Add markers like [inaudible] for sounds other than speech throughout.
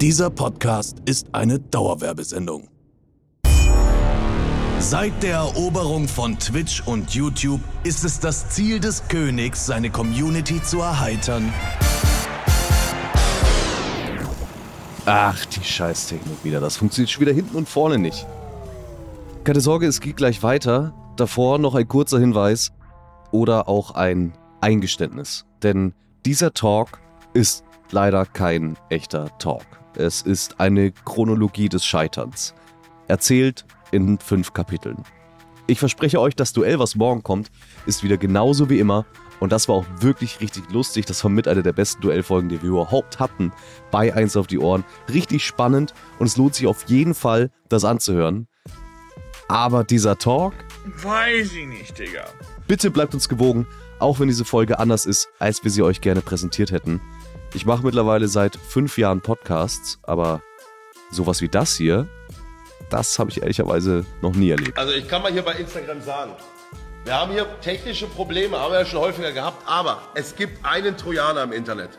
Dieser Podcast ist eine Dauerwerbesendung. Seit der Eroberung von Twitch und YouTube ist es das Ziel des Königs, seine Community zu erheitern. Ach, die Scheißtechnik wieder. Das funktioniert schon wieder hinten und vorne nicht. Keine Sorge, es geht gleich weiter. Davor noch ein kurzer Hinweis oder auch ein Eingeständnis. Denn dieser Talk ist leider kein echter Talk. Es ist eine Chronologie des Scheiterns. Erzählt in fünf Kapiteln. Ich verspreche euch, das Duell, was morgen kommt, ist wieder genauso wie immer. Und das war auch wirklich richtig lustig. Das war mit einer der besten Duellfolgen, die wir überhaupt hatten. Bei Eins auf die Ohren. Richtig spannend und es lohnt sich auf jeden Fall, das anzuhören. Aber dieser Talk. Weiß ich nicht, Digga. Bitte bleibt uns gewogen, auch wenn diese Folge anders ist, als wir sie euch gerne präsentiert hätten. Ich mache mittlerweile seit fünf Jahren Podcasts, aber sowas wie das hier, das habe ich ehrlicherweise noch nie erlebt. Also ich kann mal hier bei Instagram sagen, wir haben hier technische Probleme, haben wir ja schon häufiger gehabt, aber es gibt einen Trojaner im Internet.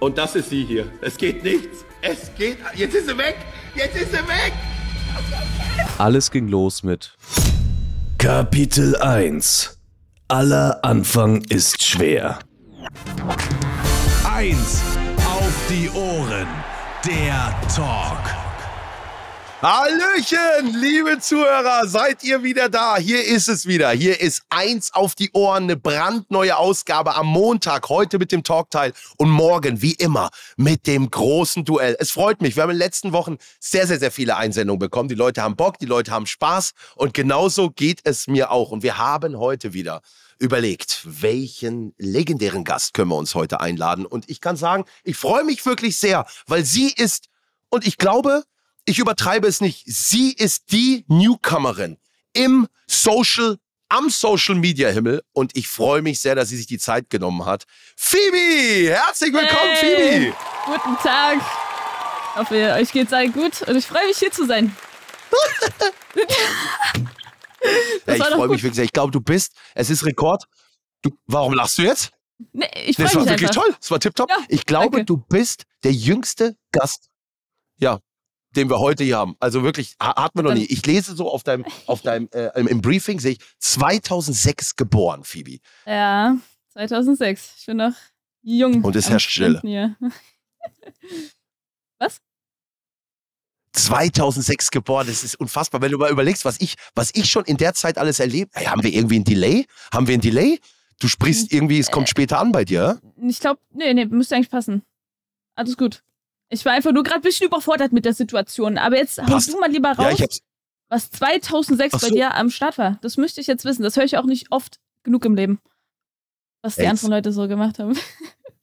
Und das ist sie hier. Es geht nichts. Es geht. Jetzt ist sie weg. Jetzt ist sie weg. Alles ging los mit Kapitel 1 Aller Anfang ist schwer. 1 auf die Ohren. Der Talk. Hallöchen, liebe Zuhörer, seid ihr wieder da? Hier ist es wieder. Hier ist eins auf die Ohren, eine brandneue Ausgabe am Montag, heute mit dem Talkteil und morgen, wie immer, mit dem großen Duell. Es freut mich. Wir haben in den letzten Wochen sehr, sehr, sehr viele Einsendungen bekommen. Die Leute haben Bock, die Leute haben Spaß und genauso geht es mir auch. Und wir haben heute wieder überlegt, welchen legendären Gast können wir uns heute einladen. Und ich kann sagen, ich freue mich wirklich sehr, weil sie ist, und ich glaube, ich übertreibe es nicht, sie ist die Newcomerin im Social, am Social Media Himmel und ich freue mich sehr, dass sie sich die Zeit genommen hat. Phoebe, herzlich willkommen, Hey, Phoebe. Guten Tag. Ich hoffe, euch geht's allen gut und ich freue mich hier zu sein. [laughs] [laughs] Ja, ich war freue mich wirklich sehr. Ich glaube, du bist, es ist Rekord. Du, warum lachst du jetzt? Nee, ich Das freue war mich wirklich einfach. toll. Das war tipptopp. Ja, ich glaube, danke. du bist der jüngste Gast, ja, den wir heute hier haben. Also wirklich, ha- hat man noch nie. Ich lese so auf deinem, auf deinem, äh, im, Briefing sehe ich 2006 geboren, Phoebe. Ja, 2006. Ich bin noch jung. Und es herrscht Stille. Hier. [laughs] 2006 geboren, das ist unfassbar. Wenn du mal überlegst, was ich, was ich schon in der Zeit alles erlebt, hey, haben wir irgendwie einen Delay? Haben wir einen Delay? Du Hm. sprichst irgendwie, es kommt später an bei dir. Ich glaube, nee, nee, müsste eigentlich passen. Alles gut. Ich war einfach nur gerade ein bisschen überfordert mit der Situation. Aber jetzt hau Passt. du mal lieber Ja, raus, hab's. was 2006 Ach bei so. dir am Start war. Das möchte ich jetzt wissen. Das höre ich auch nicht oft genug im Leben. Was die Ey, anderen Leute so gemacht haben.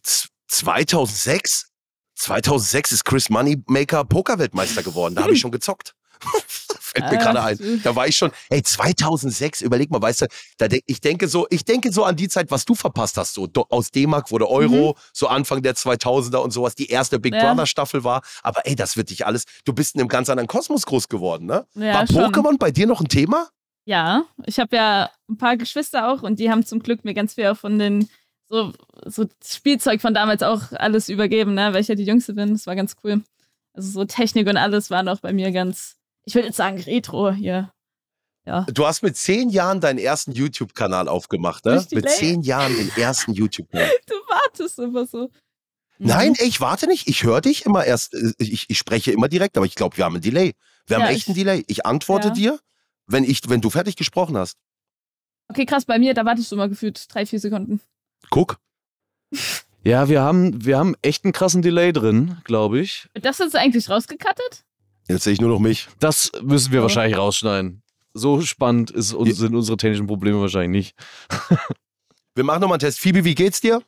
Z- 2006? 2006 ist Chris Moneymaker Pokerweltmeister geworden. Da habe ich schon gezockt. [laughs] Fällt mir gerade ein. Da war ich schon, ey, 2006, überleg mal, weißt du, da denk, ich denke so, ich denke so an die Zeit, was du verpasst hast, so do, aus D-Mark wurde Euro, so Anfang der 2000er und sowas, die erste Big Mhm. Ja. Brother Staffel war, aber ey, das wird dich alles, du bist in einem ganz anderen Kosmos groß geworden, ne? Ja, war. Pokémon bei dir noch ein Thema? Ja, ich habe ja ein paar Geschwister auch und die haben zum Glück mir ganz viel auch von den so, so Spielzeug von damals auch alles übergeben, ne, weil ich ja die Jüngste bin. Das war ganz cool. Also so Technik und alles war noch bei mir ganz, ich würde jetzt sagen, Retro hier. Ja. Du hast mit zehn Jahren deinen ersten YouTube-Kanal aufgemacht, ne? Richtig, mit ey. zehn Jahren den ersten YouTube-Kanal. [laughs] Du wartest immer so. Nein, Mhm. ey, ich warte nicht. Ich höre dich immer erst. äh, Ich, ich spreche immer direkt, aber ich glaube, wir haben einen Delay. Wir haben Ja, echt ich- einen Delay. Ich antworte Ja. dir, wenn, ich, wenn du fertig gesprochen hast. Okay, krass, bei mir, da wartest du mal gefühlt drei, vier Sekunden. Guck. Ja, wir haben, wir haben echt einen krassen Delay drin, glaube ich. Wird das jetzt eigentlich rausgekattet? Jetzt sehe ich nur noch mich. Das müssen wir Ja. wahrscheinlich rausschneiden. So spannend ist, Ja. sind unsere technischen Probleme wahrscheinlich nicht. Wir machen nochmal einen Test. Phoebe, wie geht's dir?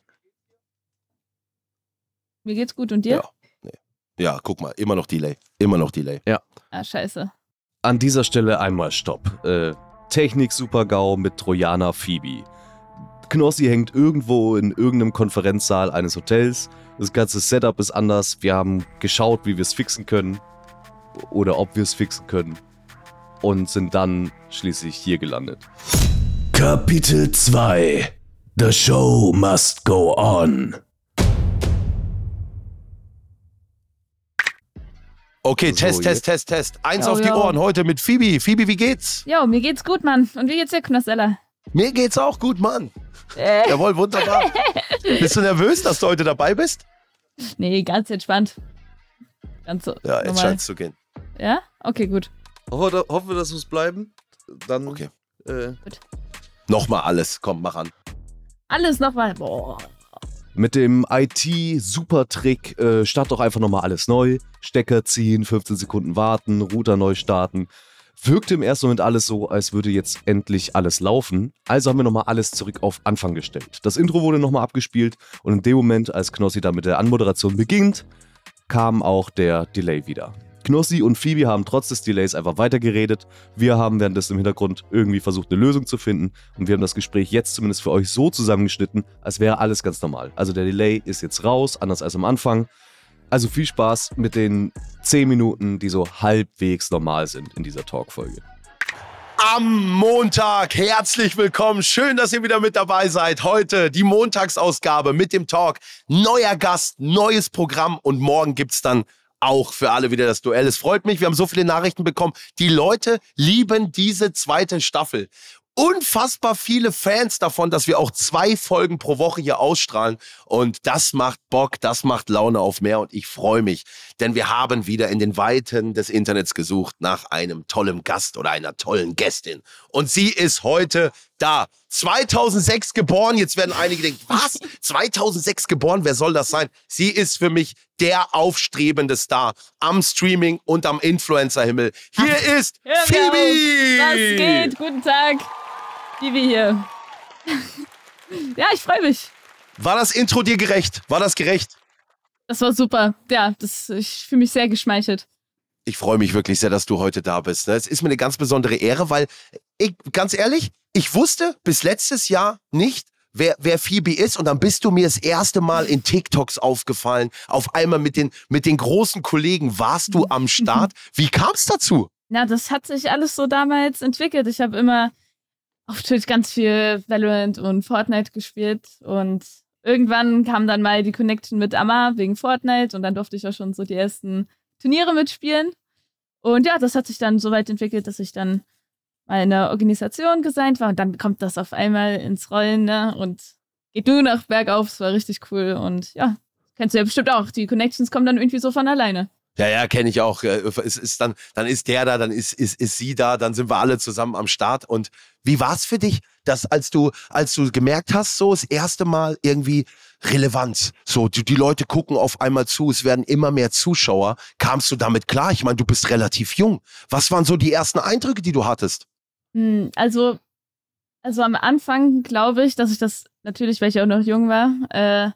Mir geht's gut und dir? Ja. Ja, guck mal, immer noch Delay. Immer noch Delay. Ah, scheiße. An dieser Stelle einmal Stopp. Äh, Technik Super-GAU mit Trojaner Phoebe. Knossi hängt irgendwo in irgendeinem Konferenzsaal eines Hotels. Das ganze Setup ist anders. Wir haben geschaut, wie wir es fixen können. Oder ob wir es fixen können. Und sind dann schließlich hier gelandet. Kapitel 2 The Show Must Go On. Okay, So, Test. Test, Test, Test. Eins Jo, auf die jo. Ohren heute mit Phoebe. Phoebe, wie geht's? Jo, mir geht's gut, Mann. Und wie geht's dir, Knossella? Mir geht's auch gut, Mann. Äh, Jawohl, wunderbar. [laughs] bist du nervös, dass du heute dabei bist? nee, ganz entspannt. Ganz so. Ja, jetzt normal. scheint's zu gehen. Ja? Okay, gut. Hoffe, hoffen wir, dass wir es bleiben. Dann, Okay. äh, Nochmal alles. Komm, mach an. Alles nochmal. Boah. Mit dem IT-Supertrick äh, start doch einfach nochmal alles neu. Stecker ziehen, 15 Sekunden warten, Router neu starten. Wirkte im ersten Moment alles so, als würde jetzt endlich alles laufen. Also haben wir nochmal alles zurück auf Anfang gestellt. Das Intro wurde nochmal abgespielt und in dem Moment, als Knossi da mit der Anmoderation beginnt, kam auch der Delay wieder. Knossi und Phoebe haben trotz des Delays einfach weitergeredet. Wir haben währenddessen im Hintergrund irgendwie versucht, eine Lösung zu finden. Und wir haben das Gespräch jetzt zumindest für euch so zusammengeschnitten, als wäre alles ganz normal. Also der Delay ist jetzt raus, anders als am Anfang. Also viel Spaß mit den 10 Minuten, die so halbwegs normal sind in dieser Talkfolge. Am Montag. Herzlich willkommen. Schön, dass ihr wieder mit dabei seid. Heute die Montagsausgabe mit dem Talk. Neuer Gast, neues Programm und morgen gibt's dann auch für alle wieder das Duell. Es freut mich, wir haben so viele Nachrichten bekommen. Die Leute lieben diese zweite Staffel. Unfassbar viele Fans davon, dass wir auch zwei Folgen pro Woche hier ausstrahlen. Und das macht Bock, das macht Laune auf mehr. Und ich freue mich, denn wir haben wieder in den Weiten des Internets gesucht nach einem tollen Gast oder einer tollen Gästin. Und sie ist heute da. 2006 geboren. Jetzt werden einige denken, [laughs] was? 2006 geboren? Wer soll das sein? Sie ist für mich der aufstrebende Star am Streaming und am Influencer-Himmel. Hier ist Hör mir Phoebe! auf. Was geht? Guten Tag. Vivi hier. ja, ich freue mich. War das Intro dir gerecht? War das gerecht? Das war super. Ja, das, ich fühle mich sehr geschmeichelt. Ich freue mich wirklich sehr, dass du heute da bist. ne? Es ist mir eine ganz besondere Ehre, weil ich, ganz ehrlich, ich wusste bis letztes Jahr nicht, wer, wer Phoebe ist. Und dann bist du mir das erste Mal in TikToks aufgefallen. Auf einmal mit den, mit den großen Kollegen warst du am Start. [laughs] Wie kam es dazu? Ja, das hat sich alles so damals entwickelt. Ich habe immer auf Twitch ganz viel Valorant und Fortnite gespielt und irgendwann kam dann mal die Connection mit Amma wegen Fortnite und dann durfte ich auch schon so die ersten Turniere mitspielen. Und ja, das hat sich dann so weit entwickelt, dass ich dann mal in einer Organisation gesigned war und dann kommt das auf einmal ins Rollen ne? und geht nur noch bergauf. Es war richtig cool und ja, kennst du ja bestimmt auch. Die Connections kommen dann irgendwie so von alleine. Ja, ja, kenne ich auch. Äh, Es ist dann, dann ist der da, dann ist, ist, ist sie da, dann sind wir alle zusammen am Start. Und wie war es für dich, dass als du, als du gemerkt hast, so das erste Mal irgendwie Relevanz, so die, die Leute gucken auf einmal zu, es werden immer mehr Zuschauer, kamst du damit klar? Ich meine, du bist relativ jung. Was waren so die ersten Eindrücke, die du hattest? Hm, Also, also am Anfang glaube ich, dass ich das, natürlich, weil ich auch noch jung war, äh,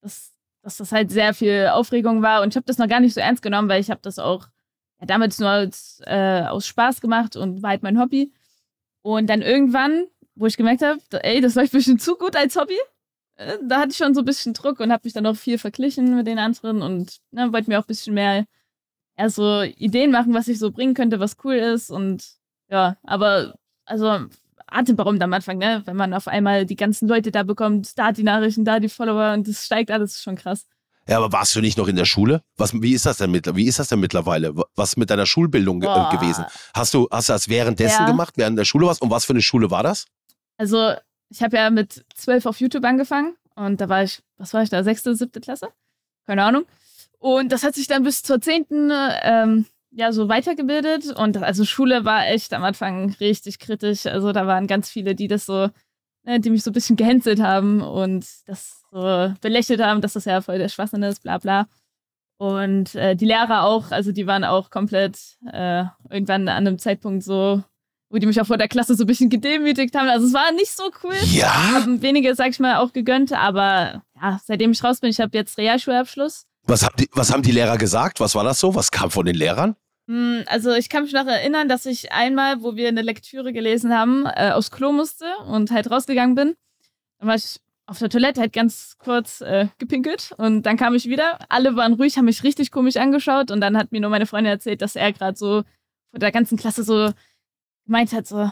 dass, dass das halt sehr viel Aufregung war und ich habe das noch gar nicht so ernst genommen, weil ich habe das auch ja, damals nur als, äh, aus Spaß gemacht und war halt mein Hobby. Und dann irgendwann, wo ich gemerkt habe, ey, das läuft ein bisschen zu gut als Hobby, äh, da hatte ich schon so ein bisschen Druck und habe mich dann auch viel verglichen mit den anderen und ne, wollte mir auch ein bisschen mehr ja, so Ideen machen, was ich so bringen könnte, was cool ist und ja, aber also atemberaubend am Anfang, ne? Wenn man auf einmal die ganzen Leute da bekommt, da die Nachrichten, da die Follower und das steigt alles schon krass. Ja, aber warst du nicht noch in der Schule? Was, wie ist das denn mittlerweile? Wie ist das denn mittlerweile? Was mit deiner Schulbildung ge- Boah. äh, gewesen? Hast du, hast du das währenddessen Ja. gemacht, während der Schule warst? Und was für eine Schule war das? Also, ich habe ja mit zwölf auf YouTube angefangen und da war ich, was war ich da, sechste, siebte Klasse? Keine Ahnung. Und das hat sich dann bis zur zehnten ähm, ja so weitergebildet und also Schule war echt am Anfang richtig kritisch. Also da waren ganz viele, die das so, ne, die mich so ein bisschen gehänselt haben und das so belächelt haben, dass das ja voll der Schwachsinn ist, bla bla. Und äh, die Lehrer auch, also die waren auch komplett äh, irgendwann an einem Zeitpunkt so, wo die mich auch vor der Klasse so ein bisschen gedemütigt haben. Also es war nicht so cool. Ja. Haben wenige, sag ich mal, auch gegönnt, aber ja, seitdem ich raus bin, ich habe jetzt Realschulabschluss. Was, haben die, was haben die Lehrer gesagt? Was war das so? Was kam von den Lehrern? Hm, Also ich kann mich noch erinnern, dass ich einmal, wo wir eine Lektüre gelesen haben, äh, aufs Klo musste und halt rausgegangen bin. Dann war ich auf der Toilette halt ganz kurz äh, gepinkelt und dann kam ich wieder. Alle waren ruhig, haben mich richtig komisch angeschaut und dann hat mir nur meine Freundin erzählt, dass er gerade so vor der ganzen Klasse so gemeint hat, so,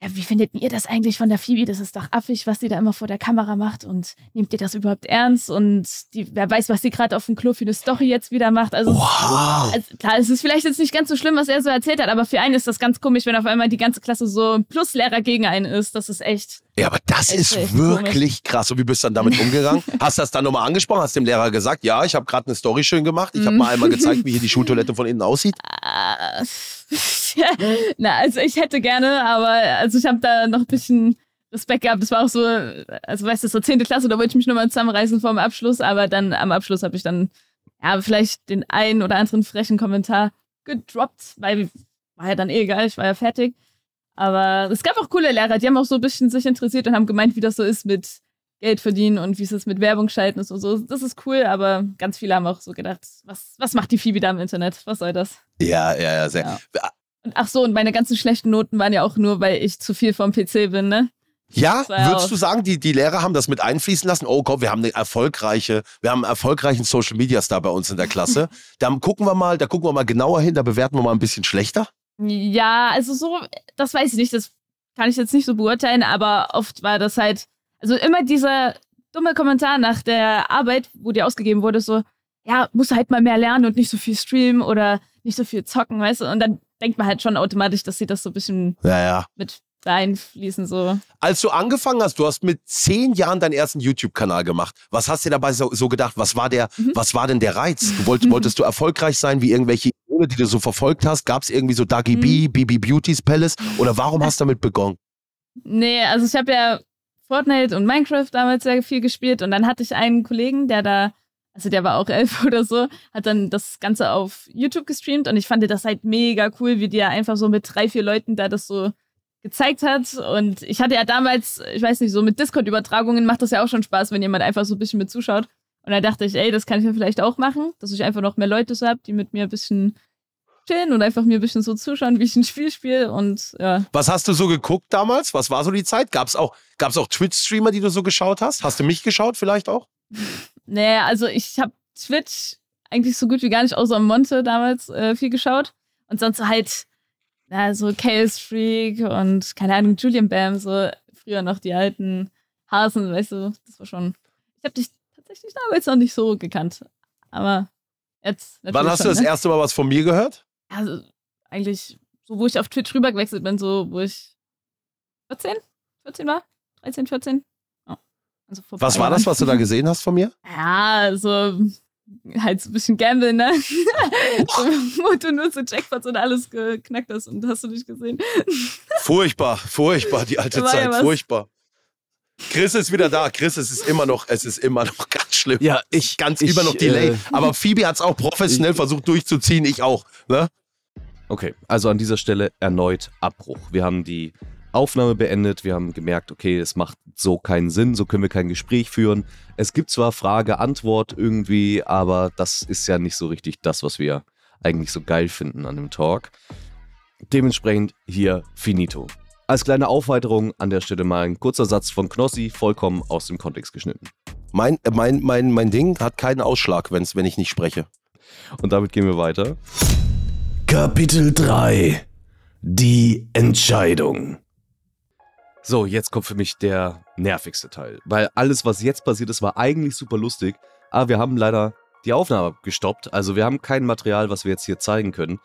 ja, wie findet ihr das eigentlich von der Phoebe? Das ist doch affig, was sie da immer vor der Kamera macht und nehmt ihr das überhaupt ernst? Und die, wer weiß, was sie gerade auf dem Klo für eine Story jetzt wieder macht. Also, Wow. also klar, es ist vielleicht jetzt nicht ganz so schlimm, was er so erzählt hat, aber für einen ist das ganz komisch, wenn auf einmal die ganze Klasse so ein Pluslehrer gegen einen ist. Das ist echt. Ja, aber das ist echt wirklich krass. Und wie bist du dann damit umgegangen? [laughs] Hast du das dann nochmal angesprochen? Hast dem Lehrer gesagt, ja, ich habe gerade eine Story schön gemacht. Ich habe Mhm. mal einmal gezeigt, wie hier die Schultoilette von innen aussieht. [laughs] Na, also ich hätte gerne, aber also ich habe da noch ein bisschen Respekt gehabt. Das war auch so, also weißt du, so 10. Klasse, da wollte ich mich nochmal zusammenreißen vor dem Abschluss, aber dann am Abschluss habe ich dann ja vielleicht den einen oder anderen frechen Kommentar gedroppt, weil war ja dann eh egal, ich war ja fertig. Aber es gab auch coole Lehrer, die haben auch so ein bisschen sich interessiert und haben gemeint, wie das so ist mit Geld verdienen und wie es ist mit Werbung schalten ist und so. Das ist cool, aber ganz viele haben auch so gedacht, was, was macht die Phoebe da im Internet? Was soll das? Ja, ja, ja, sehr. Ja. Und ach so, und meine ganzen schlechten Noten waren ja auch nur, weil ich zu viel vom PC bin, ne? Ja, würdest auch- du sagen, die, die Lehrer haben das mit einfließen lassen? Oh Gott, wir haben eine erfolgreiche, wir haben einen erfolgreichen Social Media Star bei uns in der Klasse. [laughs] Da gucken wir mal, da gucken wir mal genauer hin, da bewerten wir mal ein bisschen schlechter. Ja, also so, das weiß ich nicht, das kann ich jetzt nicht so beurteilen, aber oft war das halt, also immer dieser dumme Kommentar nach der Arbeit, wo dir ausgegeben wurde, so, ja, musst du halt mal mehr lernen und nicht so viel streamen oder nicht so viel zocken, weißt du? Und dann denkt man halt schon automatisch, dass sie das so ein bisschen Ja, ja. mit einfließen, so. Als du angefangen hast, du hast mit zehn Jahren deinen ersten YouTube-Kanal gemacht. Was hast du dabei so, so gedacht? Was war der, Mhm. was war denn der Reiz? Du wollt, wolltest du erfolgreich sein wie irgendwelche Idole, die du so verfolgt hast? Gab es irgendwie so Dagi Mhm. B, BB Beauty's Palace? Oder warum hast du damit begonnen? Nee, also ich habe ja Fortnite und Minecraft damals sehr viel gespielt und dann hatte ich einen Kollegen, der da, also der war auch elf [laughs] oder so, hat dann das Ganze auf YouTube gestreamt und ich fand das halt mega cool, wie der einfach so mit drei, vier Leuten da das so gezeigt hat und ich hatte ja damals, ich weiß nicht, so mit Discord-Übertragungen macht das ja auch schon Spaß, wenn jemand einfach so ein bisschen mit zuschaut und da dachte ich, ey, das kann ich ja vielleicht auch machen, dass ich einfach noch mehr Leute so habe, die mit mir ein bisschen chillen und einfach mir ein bisschen so zuschauen, wie ich ein Spiel spiele und ja. Was hast du so geguckt damals? Was war so die Zeit? Gab es auch, gab's auch Twitch-Streamer, die du so geschaut hast? Hast du mich geschaut vielleicht auch? [laughs] Nee, also ich habe Twitch eigentlich so gut wie gar nicht außer am Monte damals äh, viel geschaut. Und sonst halt, na, so Chaos Freak und keine Ahnung, Julian Bam, so früher noch die alten Hasen, weißt du, das war schon. Ich habe dich tatsächlich damals noch nicht so gekannt. Aber jetzt. Wann natürlich hast du schon, das ne? erste Mal was von mir gehört? Also eigentlich, so wo ich auf Twitch rüber gewechselt bin, so wo ich 14? 14 war? 13, 14? Ja. Also Was war das, was du da gesehen hast von mir? [laughs] Ja, so halt so ein bisschen Gamble, ne? [laughs] wo du nur so Jackpots und alles geknackt hast und hast du nicht gesehen. Furchtbar, furchtbar, die alte war ja Zeit, was. furchtbar. Chris ist wieder da. Chris, es ist immer noch, es ist immer noch ganz schlimm. Ja, ich- ganz ich, immer noch Delay. äh, Aber Phoebe hat es auch professionell ich- versucht durchzuziehen, ich auch. Ne? Okay, also an dieser Stelle erneut Abbruch. Wir haben die Aufnahme beendet, wir haben gemerkt, okay, es macht so keinen Sinn, so können wir kein Gespräch führen. Es gibt zwar Frage, Antwort irgendwie, aber das ist ja nicht so richtig das, was wir eigentlich so geil finden an dem Talk. Dementsprechend hier finito. Als kleine Aufweiterung an der Stelle mal ein kurzer Satz von Knossi, vollkommen aus dem Kontext geschnitten. Mein, mein, mein, mein Ding hat keinen Ausschlag, wenn's, wenn ich nicht spreche. Und damit gehen wir weiter. Kapitel 3 Die Entscheidung. So, jetzt kommt für mich der nervigste Teil. Weil alles, was jetzt passiert ist, war eigentlich super lustig. Aber wir haben leider die Aufnahme gestoppt. Also wir haben kein Material, was wir jetzt hier zeigen können.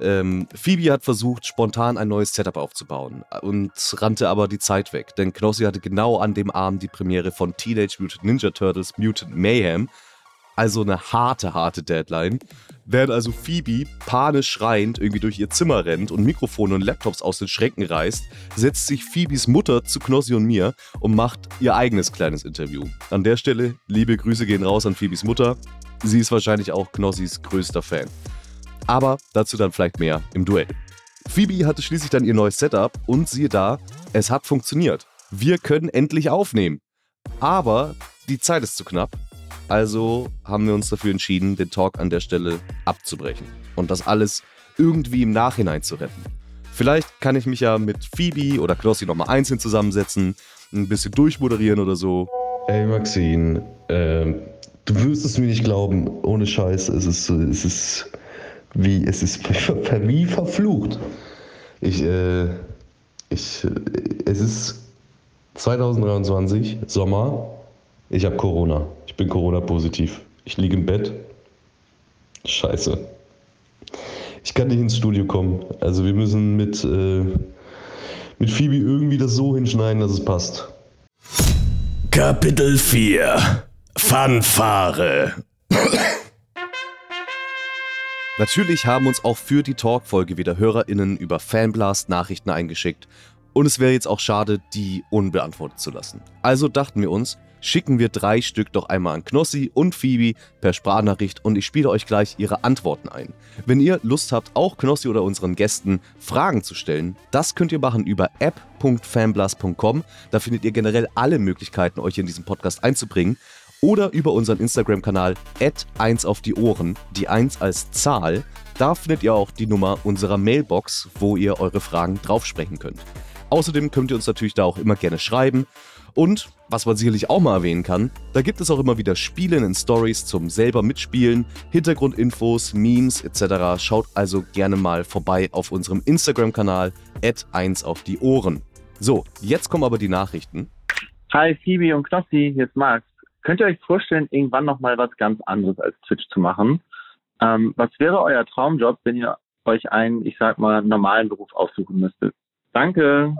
Ähm, Phoebe hat versucht, spontan ein neues Setup aufzubauen und rannte aber die Zeit weg. Denn Knossi hatte genau an dem Abend die Premiere von Teenage Mutant Ninja Turtles Mutant Mayhem. Also eine harte, harte Deadline. Während also Phoebe panisch schreiend irgendwie durch ihr Zimmer rennt und Mikrofone und Laptops aus den Schränken reißt, setzt sich Phoebes Mutter zu Knossi und mir und macht ihr eigenes kleines Interview. An der Stelle, liebe Grüße gehen raus an Phoebes Mutter. Sie ist wahrscheinlich auch Knossis größter Fan. Aber dazu dann vielleicht mehr im Duell. Phoebe hatte schließlich dann ihr neues Setup und siehe da, es hat funktioniert. Wir können endlich aufnehmen. Aber die Zeit ist zu knapp. Also haben wir uns dafür entschieden, den Talk an der Stelle abzubrechen und das alles irgendwie im Nachhinein zu retten. Vielleicht kann ich mich ja mit Phoebe oder Knossi nochmal einzeln zusammensetzen, ein bisschen durchmoderieren oder so. Ey Maxine, ähm, du wirst es mir nicht glauben, ohne Scheiß, es ist, es ist wie, es ist [laughs] wie verflucht. Ich, äh, Ich, es ist 2023, Sommer. Ich habe Corona. Ich bin Corona-positiv. Ich liege im Bett. Scheiße. Ich kann nicht ins Studio kommen. Also wir müssen mit, äh, mit Phoebe irgendwie das so hinschneiden, dass es passt. Kapitel 4 Fanfare Natürlich haben uns auch für die Talkfolge wieder HörerInnen über Fanblast Nachrichten eingeschickt und es wäre jetzt auch schade, die unbeantwortet zu lassen. Also dachten wir uns, schicken wir drei Stück doch einmal an Knossi und Phoebe per Sprachnachricht und ich spiele euch gleich ihre Antworten ein. Wenn ihr Lust habt, auch Knossi oder unseren Gästen Fragen zu stellen, das könnt ihr machen über app.fanblast.com. Da findet ihr generell alle Möglichkeiten, euch in diesen Podcast einzubringen oder über unseren Instagram-Kanal 1 auf die Ohren, die 1 als Zahl. Da findet ihr auch die Nummer unserer Mailbox, wo ihr eure Fragen draufsprechen könnt. Außerdem könnt ihr uns natürlich da auch immer gerne schreiben. Und, was man sicherlich auch mal erwähnen kann, da gibt es auch immer wieder Spiele in Stories zum selber mitspielen, Hintergrundinfos, Memes etc. Schaut also gerne mal vorbei auf unserem Instagram-Kanal 1 auf die Ohren. So, jetzt kommen aber die Nachrichten. Hi Phoebe und Knossi, hier ist Max. Könnt ihr euch vorstellen, irgendwann nochmal was ganz anderes als Twitch zu machen? Ähm, was wäre euer Traumjob, wenn ihr euch einen, ich sag mal, normalen Beruf aussuchen müsstet? Danke.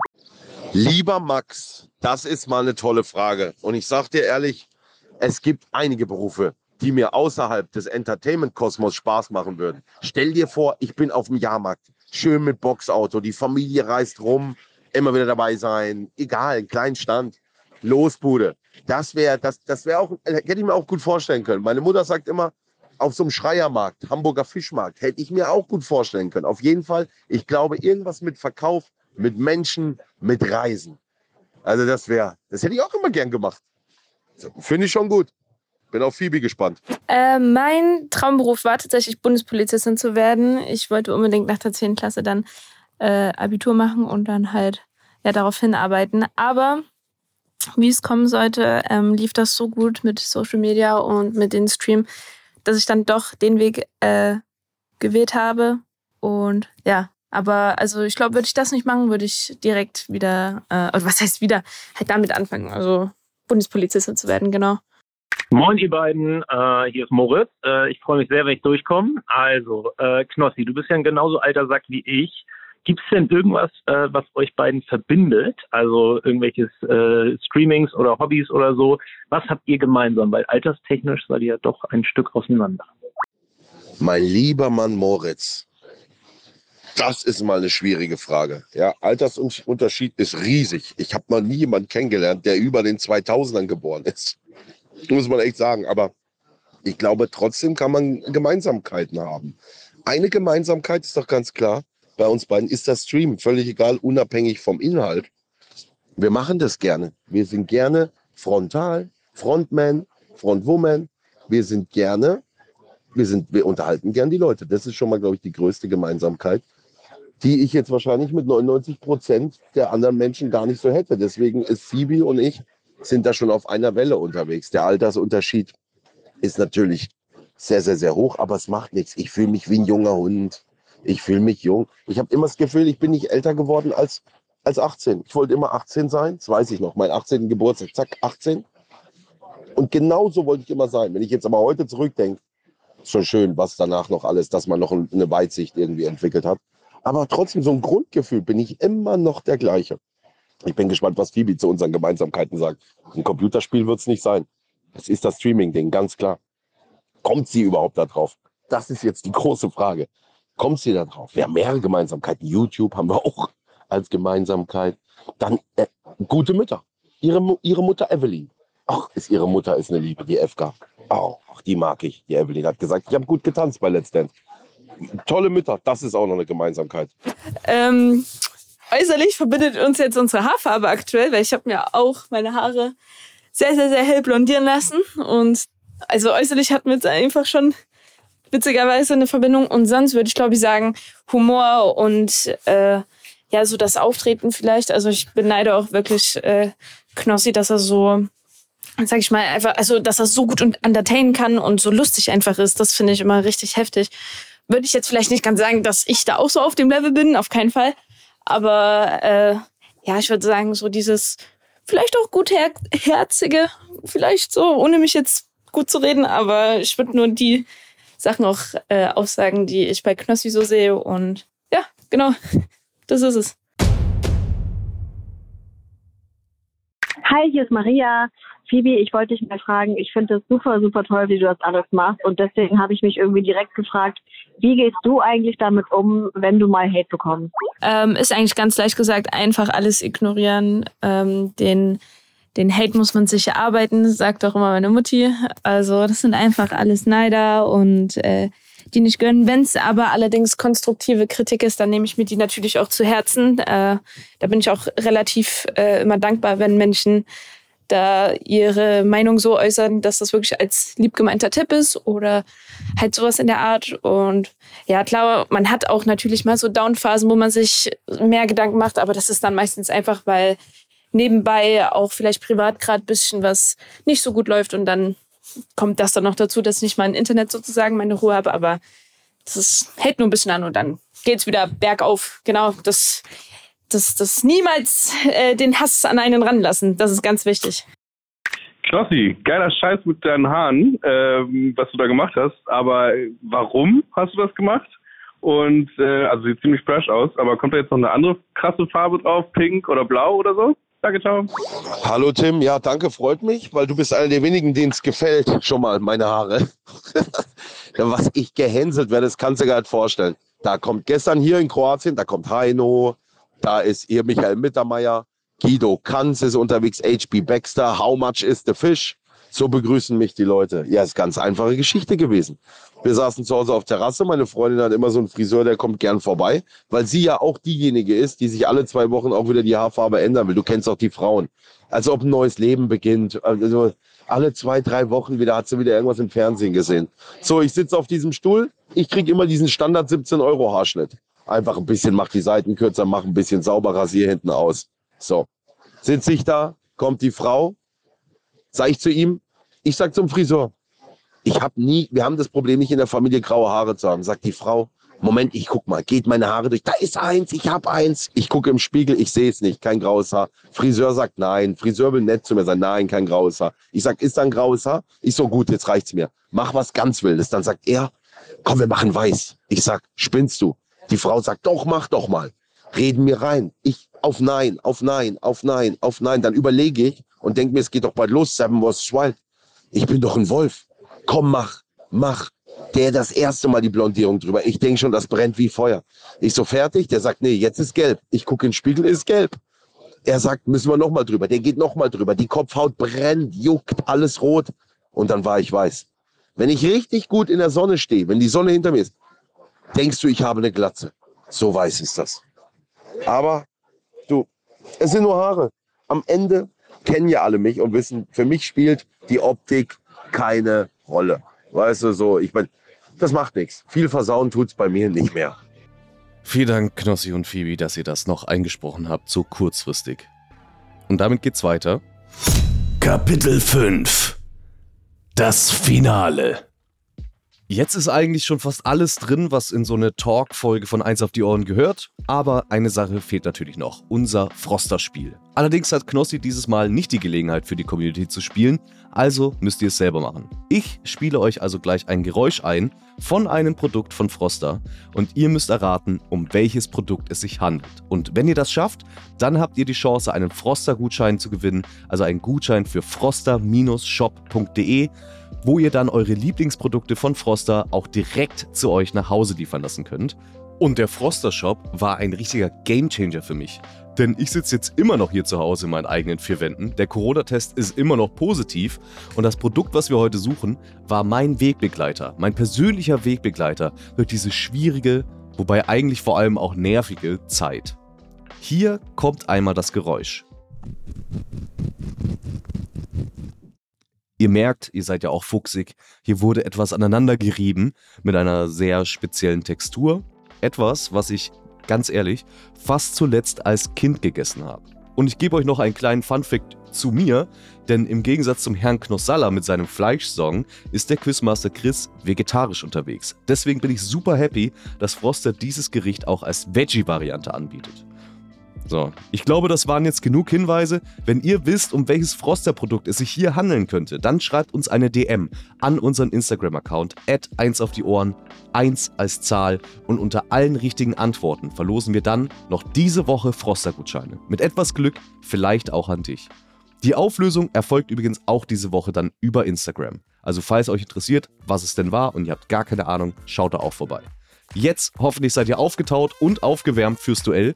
Lieber Max, das ist mal eine tolle Frage. Und ich sag dir ehrlich, es gibt einige Berufe, die mir außerhalb des Entertainment-Kosmos Spaß machen würden. Stell dir vor, ich bin auf dem Jahrmarkt, schön mit Boxauto, die Familie reist rum, immer wieder dabei sein, egal, kleinen Stand, Losbude. Das wäre, das, das wäre auch, hätte ich mir auch gut vorstellen können. Meine Mutter sagt immer, auf so einem Schreiermarkt, Hamburger Fischmarkt, hätte ich mir auch gut vorstellen können. Auf jeden Fall, ich glaube, irgendwas mit Verkauf, mit Menschen, mit Reisen. Also das wäre, das hätte ich auch immer gern gemacht. Finde ich schon gut. Bin auf Phoebe gespannt. Äh, mein Traumberuf war tatsächlich Bundespolizistin zu werden. Ich wollte unbedingt nach der 10. Klasse dann äh, Abitur machen und dann halt ja, darauf hinarbeiten. Aber wie es kommen sollte, ähm, lief das so gut mit Social Media und mit den Stream, dass ich dann doch den Weg äh, gewählt habe. Und ja, aber also ich glaube, würde ich das nicht machen, würde ich direkt wieder, äh, was heißt wieder, halt damit anfangen, also Bundespolizistin zu werden, genau. Moin, ihr beiden. Äh, hier ist Moritz. Äh, ich freue mich sehr, wenn ich durchkomme. Also, äh, Knossi, du bist ja ein genauso alter Sack wie ich. Gibt es denn irgendwas, äh, was euch beiden verbindet? Also irgendwelches äh, Streamings oder Hobbys oder so? Was habt ihr gemeinsam? Weil alterstechnisch seid ihr ja doch ein Stück auseinander. Mein lieber Mann Moritz, das ist mal eine schwierige Frage. Ja, Altersunterschied ist riesig. Ich habe noch nie jemanden kennengelernt, der über den 2000ern geboren ist. Muss man echt sagen. Aber ich glaube, trotzdem kann man Gemeinsamkeiten haben. Eine Gemeinsamkeit ist doch ganz klar bei uns beiden ist das Stream, völlig egal, unabhängig vom Inhalt. Wir machen das gerne. Wir sind gerne frontal, Frontman, Frontwoman. Wir sind gerne, wir, sind, wir unterhalten gern die Leute. Das ist schon mal, glaube ich, die größte Gemeinsamkeit, die ich jetzt wahrscheinlich mit 99 Prozent der anderen Menschen gar nicht so hätte. Deswegen ist Phoebe und ich sind da schon auf einer Welle unterwegs. Der Altersunterschied ist natürlich sehr, sehr, sehr hoch, aber es macht nichts. Ich fühle mich wie ein junger Hund. Ich fühle mich jung. Ich habe immer das Gefühl, ich bin nicht älter geworden als, als 18. Ich wollte immer 18 sein, das weiß ich noch. Mein 18. Geburtstag, zack, 18. Und genauso wollte ich immer sein. Wenn ich jetzt aber heute zurückdenke, ist schon schön, was danach noch alles, dass man noch eine Weitsicht irgendwie entwickelt hat. Aber trotzdem, so ein Grundgefühl bin ich immer noch der gleiche. Ich bin gespannt, was Phoebe zu unseren Gemeinsamkeiten sagt. Ein Computerspiel wird es nicht sein. Das ist das Streaming-Ding, ganz klar. Kommt sie überhaupt da drauf? Das ist jetzt die große Frage kommt sie da drauf? Wir haben mehrere Gemeinsamkeiten. YouTube haben wir auch als Gemeinsamkeit. Dann äh, gute Mütter. Ihre, ihre Mutter Evelyn. Ach, ist ihre Mutter ist eine Liebe, die FK. Oh, die mag ich. Die Evelyn hat gesagt, ich habe gut getanzt bei Let's Dance. Tolle Mütter, das ist auch noch eine Gemeinsamkeit. Ähm, äußerlich verbindet uns jetzt unsere Haarfarbe aktuell, weil ich habe mir auch meine Haare sehr, sehr, sehr hell blondieren lassen. Und also äußerlich hatten wir jetzt einfach schon witzigerweise eine Verbindung. Und sonst würde ich, glaube ich, sagen, Humor und äh, ja, so das Auftreten vielleicht. Also ich beneide auch wirklich äh, Knossi, dass er so, sag ich mal, einfach, also dass er so gut entertainen kann und so lustig einfach ist. Das finde ich immer richtig heftig. Würde ich jetzt vielleicht nicht ganz sagen, dass ich da auch so auf dem Level bin, auf keinen Fall. Aber äh, ja, ich würde sagen, so dieses vielleicht auch gutherzige, vielleicht so, ohne mich jetzt gut zu reden, aber ich würde nur die Sachen auch äh, aussagen, die ich bei Knossi so sehe. Und ja, genau, [laughs] das ist es. Hi, hier ist Maria. Phoebe, ich wollte dich mal fragen, ich finde es super, super toll, wie du das alles machst. Und deswegen habe ich mich irgendwie direkt gefragt, wie gehst du eigentlich damit um, wenn du mal Hate bekommst? Ähm, ist eigentlich ganz leicht gesagt, einfach alles ignorieren. Ähm, den, den Hate muss man sich erarbeiten, sagt auch immer meine Mutti. Also das sind einfach alles Neider und äh, die nicht gönnen. Wenn es aber allerdings konstruktive Kritik ist, dann nehme ich mir die natürlich auch zu Herzen. Äh, da bin ich auch relativ äh, immer dankbar, wenn Menschen da ihre Meinung so äußern, dass das wirklich als liebgemeinter Tipp ist oder halt sowas in der Art. Und ja, klar, man hat auch natürlich mal so Downphasen, wo man sich mehr Gedanken macht, aber das ist dann meistens einfach, weil nebenbei auch vielleicht privat gerade ein bisschen was nicht so gut läuft und dann kommt das dann noch dazu, dass ich nicht mein Internet sozusagen meine Ruhe habe, aber das hält nur ein bisschen an und dann geht's wieder bergauf. Genau, das das, das niemals äh, den Hass an einen ranlassen. Das ist ganz wichtig. Knossi, geiler Scheiß mit deinen Haaren, ähm, was du da gemacht hast. Aber warum hast du das gemacht? Und äh, also sieht ziemlich fresh aus, aber kommt da jetzt noch eine andere krasse Farbe drauf, pink oder blau oder so? Danke, ciao. Hallo Tim, ja, danke, freut mich, weil du bist einer der wenigen, denen es gefällt, schon mal meine Haare. [laughs] Was ich gehänselt werde, das kannst du dir gar nicht vorstellen. Da kommt gestern hier in Kroatien, da kommt Heino, da ist hier Michael Mittermeier, Guido Kanz ist unterwegs, HB Baxter, How much is the fish? So begrüßen mich die Leute. Ja, ist ganz einfache Geschichte gewesen. Wir saßen zu Hause auf Terrasse. Meine Freundin hat immer so einen Friseur, der kommt gern vorbei, weil sie ja auch diejenige ist, die sich alle zwei Wochen auch wieder die Haarfarbe ändern will. Du kennst auch die Frauen. Als ob ein neues Leben beginnt. Also alle zwei, drei Wochen wieder hat sie wieder irgendwas im Fernsehen gesehen. So, ich sitze auf diesem Stuhl. Ich kriege immer diesen Standard 17 Euro Haarschnitt. Einfach ein bisschen, mach die Seiten kürzer, mach ein bisschen sauber, rasier hinten aus. So. Sitze ich da, kommt die Frau, sag ich zu ihm, ich sag zum Friseur, ich habe nie, wir haben das Problem nicht in der Familie graue Haare zu haben. Sagt die Frau, Moment, ich guck mal, geht meine Haare durch, da ist eins, ich hab eins. Ich gucke im Spiegel, ich sehe es nicht, kein graues Haar. Friseur sagt nein, Friseur will nett zu mir sein, nein, kein graues Haar. Ich sag, ist da ein graues Haar? Ich so, gut, jetzt reicht's mir. Mach was ganz Wildes. Dann sagt er, komm, wir machen weiß. Ich sag, spinnst du? Die Frau sagt, doch, mach doch mal. Reden mir rein. Ich auf Nein, auf Nein, auf Nein, auf Nein. Dann überlege ich und denke mir, es geht doch bald los. Seven was wild. Ich bin doch ein Wolf. Komm, mach, mach. Der das erste Mal die Blondierung drüber. Ich denke schon, das brennt wie Feuer. Ich so fertig. Der sagt, nee, jetzt ist gelb. Ich gucke in den Spiegel, ist gelb. Er sagt, müssen wir nochmal drüber. Der geht nochmal drüber. Die Kopfhaut brennt, juckt, alles rot. Und dann war ich weiß. Wenn ich richtig gut in der Sonne stehe, wenn die Sonne hinter mir ist, denkst du, ich habe eine Glatze. So weiß ist das. Aber du, es sind nur Haare. Am Ende kennen ja alle mich und wissen, für mich spielt die Optik keine Rolle. Weißt du, so, ich meine, das macht nichts. Viel versauen tut es bei mir nicht mehr. Vielen Dank, Knossi und Phoebe, dass ihr das noch eingesprochen habt, so kurzfristig. Und damit geht's weiter. Kapitel 5 Das Finale Jetzt ist eigentlich schon fast alles drin, was in so eine Talk-Folge von 1 auf die Ohren gehört. Aber eine Sache fehlt natürlich noch: unser Froster-Spiel. Allerdings hat Knossi dieses Mal nicht die Gelegenheit für die Community zu spielen, also müsst ihr es selber machen. Ich spiele euch also gleich ein Geräusch ein von einem Produkt von Froster und ihr müsst erraten, um welches Produkt es sich handelt. Und wenn ihr das schafft, dann habt ihr die Chance, einen Froster-Gutschein zu gewinnen, also einen Gutschein für froster-shop.de wo ihr dann eure Lieblingsprodukte von Froster auch direkt zu euch nach Hause liefern lassen könnt. Und der Froster Shop war ein richtiger Gamechanger für mich. Denn ich sitze jetzt immer noch hier zu Hause in meinen eigenen vier Wänden. Der Corona-Test ist immer noch positiv. Und das Produkt, was wir heute suchen, war mein Wegbegleiter. Mein persönlicher Wegbegleiter durch diese schwierige, wobei eigentlich vor allem auch nervige Zeit. Hier kommt einmal das Geräusch. Ihr merkt, ihr seid ja auch fuchsig, hier wurde etwas aneinander gerieben mit einer sehr speziellen Textur. Etwas, was ich, ganz ehrlich, fast zuletzt als Kind gegessen habe. Und ich gebe euch noch einen kleinen Funfact zu mir, denn im Gegensatz zum Herrn Knossalla mit seinem Fleischsong ist der Quizmaster Chris vegetarisch unterwegs. Deswegen bin ich super happy, dass Froster dieses Gericht auch als Veggie-Variante anbietet. So, ich glaube, das waren jetzt genug Hinweise. Wenn ihr wisst, um welches Froster-Produkt es sich hier handeln könnte, dann schreibt uns eine DM an unseren Instagram-Account, at 1 auf die Ohren, 1 als Zahl und unter allen richtigen Antworten verlosen wir dann noch diese Woche Froster-Gutscheine. Mit etwas Glück vielleicht auch an dich. Die Auflösung erfolgt übrigens auch diese Woche dann über Instagram. Also falls euch interessiert, was es denn war und ihr habt gar keine Ahnung, schaut da auch vorbei. Jetzt hoffentlich seid ihr aufgetaut und aufgewärmt fürs Duell.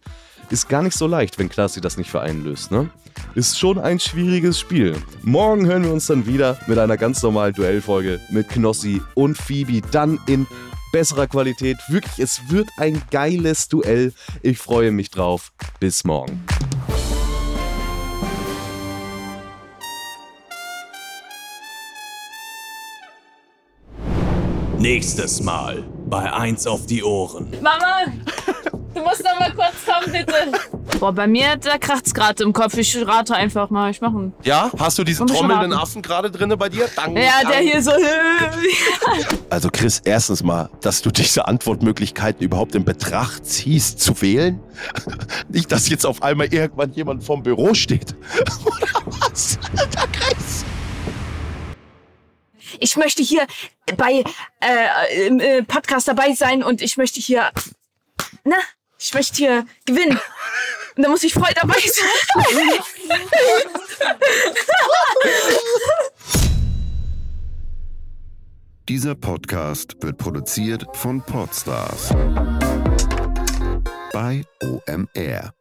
Ist gar nicht so leicht, wenn Klassi das nicht für einen löst, ne? Ist schon ein schwieriges Spiel. Morgen hören wir uns dann wieder mit einer ganz normalen Duellfolge mit Knossi und Phoebe. Dann in besserer Qualität. Wirklich, es wird ein geiles Duell. Ich freue mich drauf. Bis morgen. Nächstes Mal bei 1 auf die Ohren. Mama, du musst noch mal kurz kommen, bitte. Boah, bei mir, da kracht's gerade im Kopf. Ich rate einfach mal. Ich mache Ja, hast du diesen trommelnden raten. Affen gerade drinne bei dir? Dang, Ja, der hier so. [laughs] Also Chris, erstens mal, dass du diese Antwortmöglichkeiten überhaupt in Betracht ziehst zu wählen. [laughs] Nicht, dass jetzt auf einmal irgendwann jemand vom Büro steht. [laughs] Oder was? Alter Chris. Ich möchte hier bei äh, im äh, Podcast dabei sein und ich möchte hier. Na, ich möchte hier gewinnen. Und da muss ich voll dabei sein. Dieser Podcast wird produziert von Podstars bei OMR.